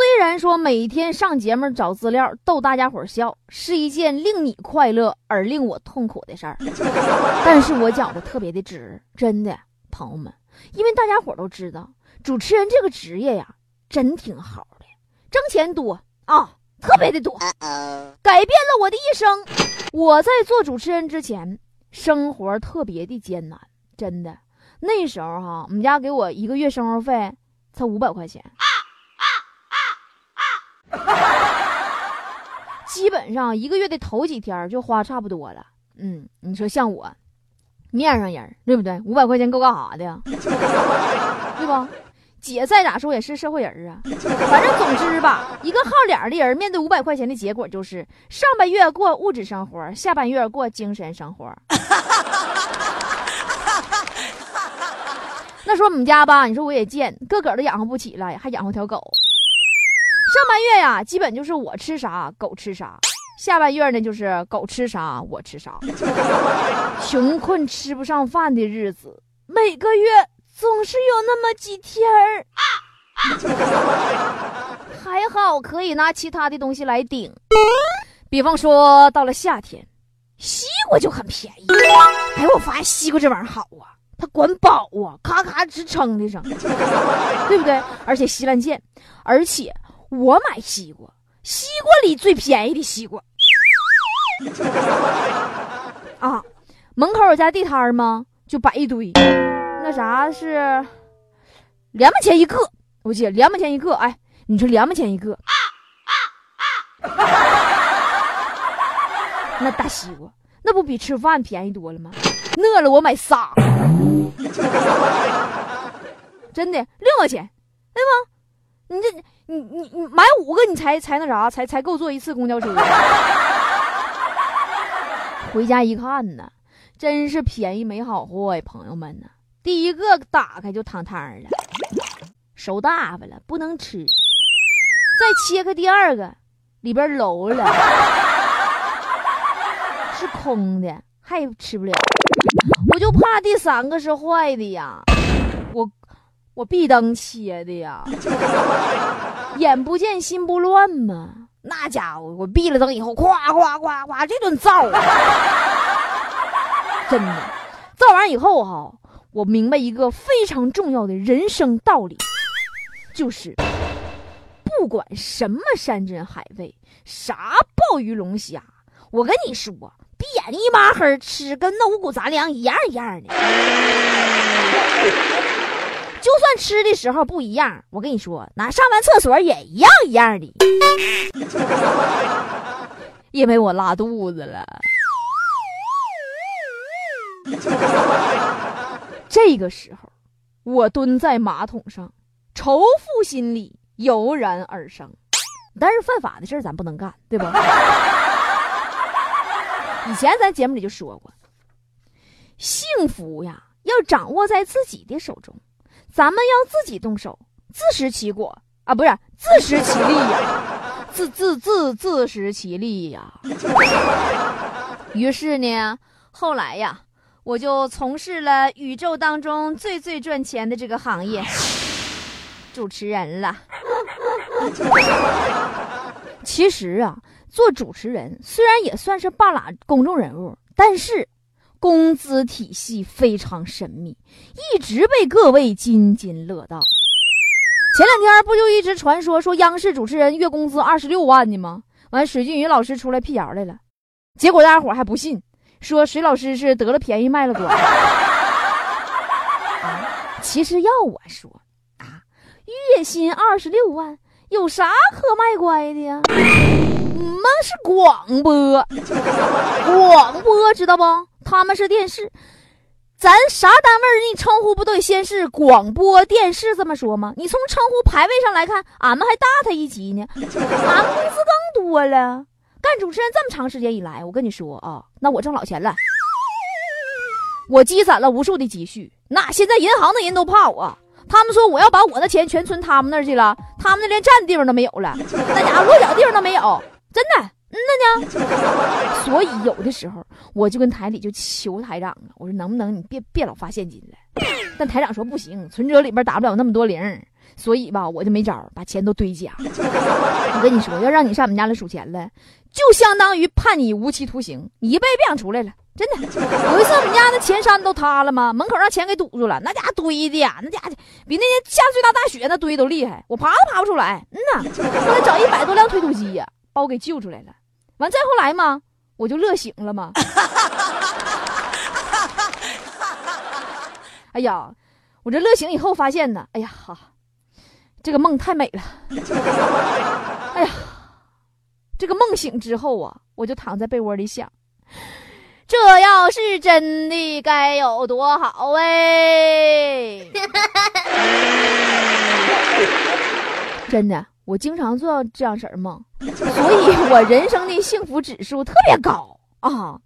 虽然说每天上节目找资料逗大家伙笑是一件令你快乐而令我痛苦的事儿，但是我讲的特别的值，真的，朋友们，因为大家伙都知道，主持人这个职业呀，真挺好的，挣钱多啊，特别的多，改变了我的一生。我在做主持人之前，生活特别的艰难，真的，那时候哈，我们家给我一个月生活费才五百块钱。基本上一个月的头几天就花差不多了。嗯，你说像我，面上人对不对？五百块钱够干啥的呀？对吧？姐再咋说也是社会人啊。反正总之吧，一个好脸的人面对五百块钱的结果就是上半月过物质生活，下半月过精神生活。那说我们家吧，你说我也贱，个个都养活不起了，还养活条狗。上半月呀，基本就是我吃啥狗吃啥；下半月呢，就是狗吃啥我吃啥。穷困吃不上饭的日子，每个月总是有那么几天儿。还好可以拿其他的东西来顶，比方说到了夏天，西瓜就很便宜。哎，我发现西瓜这玩意儿好啊，它管饱啊，咔咔直撑的上，对不对？而且稀烂贱，而且。我买西瓜，西瓜里最便宜的西瓜啊！门口有家地摊吗？就摆一堆，那啥是两毛钱一个，我记得两毛钱一个。哎，你说两毛钱一个，那大西瓜那不比吃饭便宜多了吗？饿了我买仨，真的六毛钱，对吗？你这。你你你买五个，你才才那啥，才才够坐一次公交车。回家一看呢，真是便宜没好货呀，朋友们呢。第一个打开就汤汤了，熟大发了，不能吃。再切开第二个，里边漏了，是空的，还吃不了。我就怕第三个是坏的呀，我闭灯切的呀。眼不见心不乱嘛，那家伙我闭了灯以后，夸夸夸夸这顿造，真的造完以后哈，我明白一个非常重要的人生道理，就是不管什么山珍海味，啥鲍鱼龙虾，我跟你说，闭眼一抹黑吃跟那五谷杂粮一样一样的。就算吃的时候不一样，我跟你说，那上完厕所也一样一样的，因为我拉肚子了。这个时候，我蹲在马桶上，仇富心理油然而生。但是犯法的事儿咱不能干，对吧？以前咱节目里就说过，幸福呀，要掌握在自己的手中。咱们要自己动手，自食其果啊，不是自食其力呀，自自自自食其力呀。于是呢，后来呀，我就从事了宇宙当中最最赚钱的这个行业——主持人了。其实啊，做主持人虽然也算是半拉公众人物，但是。工资体系非常神秘，一直被各位津津乐道。前两天不就一直传说说央视主持人月工资二十六万呢吗？完，水俊宇老师出来辟谣来了，结果大家伙还不信，说水老师是得了便宜卖了乖。其实要我说啊，月薪二十六万有啥可卖乖的呀？我们是广播，广播知道不？他们是电视，咱啥单位你称呼不都得先是广播电视这么说吗？你从称呼排位上来看，俺们还大他一级呢，俺们工资更多了。干主持人这么长时间以来，我跟你说啊，那我挣老钱了，我积攒了无数的积蓄。那现在银行的人都怕我，他们说我要把我的钱全存他们那儿去了，他们那连站的地方都没有了，那家伙落脚地方都没有，真的。嗯呢呢，所以有的时候我就跟台里就求台长啊，我说能不能你别别老发现金了？但台长说不行，存折里边打不了那么多零，所以吧我就没招，把钱都堆家。我跟你说，要让你上我们家来数钱了，就相当于判你无期徒刑，你一辈子别想出来了。真的，有一次我们家那钱山都塌了吗？门口让钱给堵住了，那家伙堆的呀，那家伙比那年下最大大雪那堆都厉害，我爬都爬不出来。嗯呐，后来找一百多辆推土机呀，把我给救出来了。完再后来嘛，我就乐醒了嘛。哎呀，我这乐醒以后发现呢，哎呀哈，这个梦太美了。哎呀，这个梦醒之后啊，我就躺在被窝里想，这要是真的该有多好哎！真的。我经常做这样式儿梦，所以我人生的幸福指数特别高啊！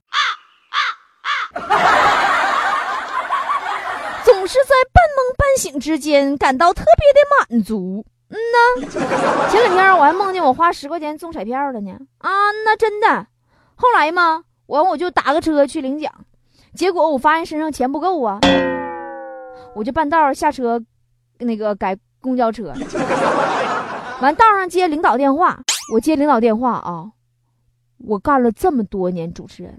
总是在半梦半醒之间感到特别的满足。嗯呐，前两天我还梦见我花十块钱中彩票了呢。啊，那真的。后来嘛，完我就打个车去领奖，结果我发现身上钱不够啊，我就半道下车，那个改公交车。完道上接领导电话，我接领导电话啊！我干了这么多年主持人，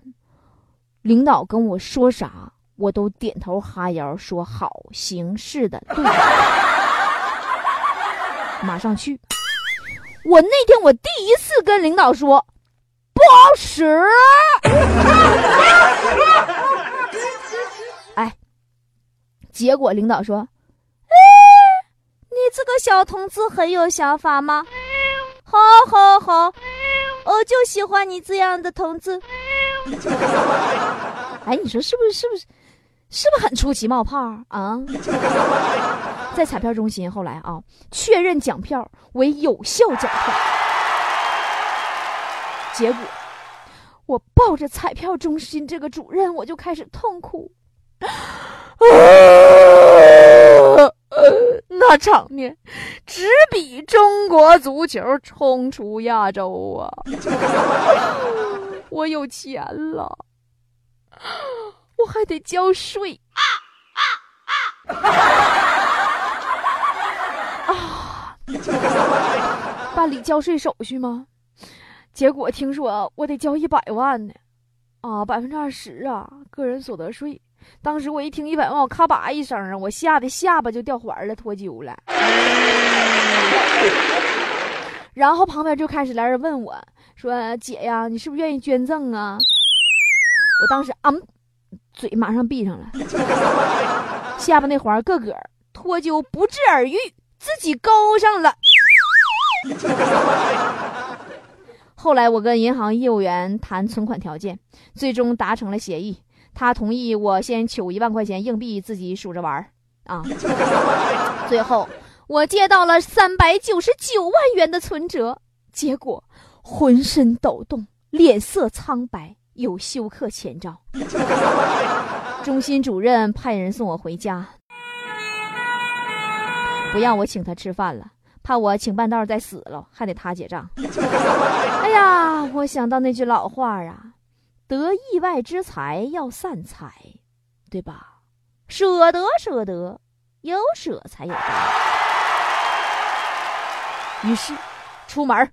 领导跟我说啥，我都点头哈腰说好，行，是的，对，马上去。我那天我第一次跟领导说不好使，哎，结果领导说。这个小同志很有想法吗？好，好，好，我就喜欢你这样的同志。哎，你说是不是？是不是？是不是很出奇冒泡啊？在彩票中心，后来啊，确认奖票为有效奖票。结果，我抱着彩票中心这个主任，我就开始痛哭。场面，只比中国足球冲出亚洲啊！我有钱了，我还得交税 啊！办理交税手续吗？结果听说我得交一百万呢，啊，百分之二十啊，个人所得税。当时我一听一百万，我咔吧一声啊，我吓得下巴就掉环了，脱臼了。然后旁边就开始来人问我，说：“姐呀，你是不是愿意捐赠啊？”我当时啊，嘴马上闭上了，下巴那环个个脱臼不治而愈，自己勾上了。后来我跟银行业务员谈存款条件，最终达成了协议。他同意我先取一万块钱硬币，自己数着玩儿啊。最后我借到了三百九十九万元的存折，结果浑身抖动，脸色苍白，有休克前兆。中心主任派人送我回家，不让我请他吃饭了，怕我请半道再死了，还得他结账。哎呀，我想到那句老话啊。得意外之财要散财，对吧？舍得舍得，有舍才有得。于是，出门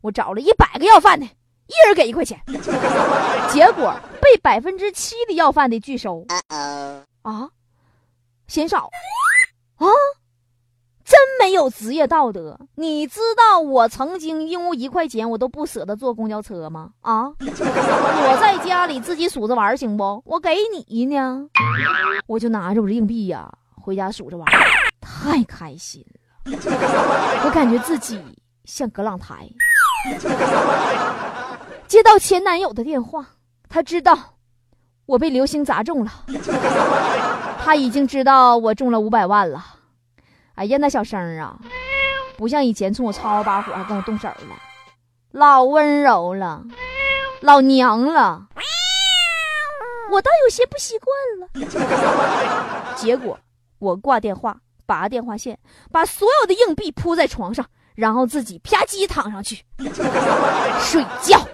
我找了一百个要饭的，一人给一块钱，结果被百分之七的要饭的拒收。啊，嫌少啊？没有职业道德！你知道我曾经因为一块钱我都不舍得坐公交车吗？啊！我在家里自己数着玩行不？我给你呢，我就拿着我这硬币呀，回家数着玩，太开心了！我感觉自己像葛朗台。接到前男友的电话，他知道我被流星砸中了。他已经知道我中了五百万了。哎呀，那小声啊，不像以前冲我吵吵把火，还跟我动手了，老温柔了，老娘了。我倒有些不习惯了。结果我挂电话，拔电话线，把所有的硬币铺在床上，然后自己啪叽躺上去 睡觉。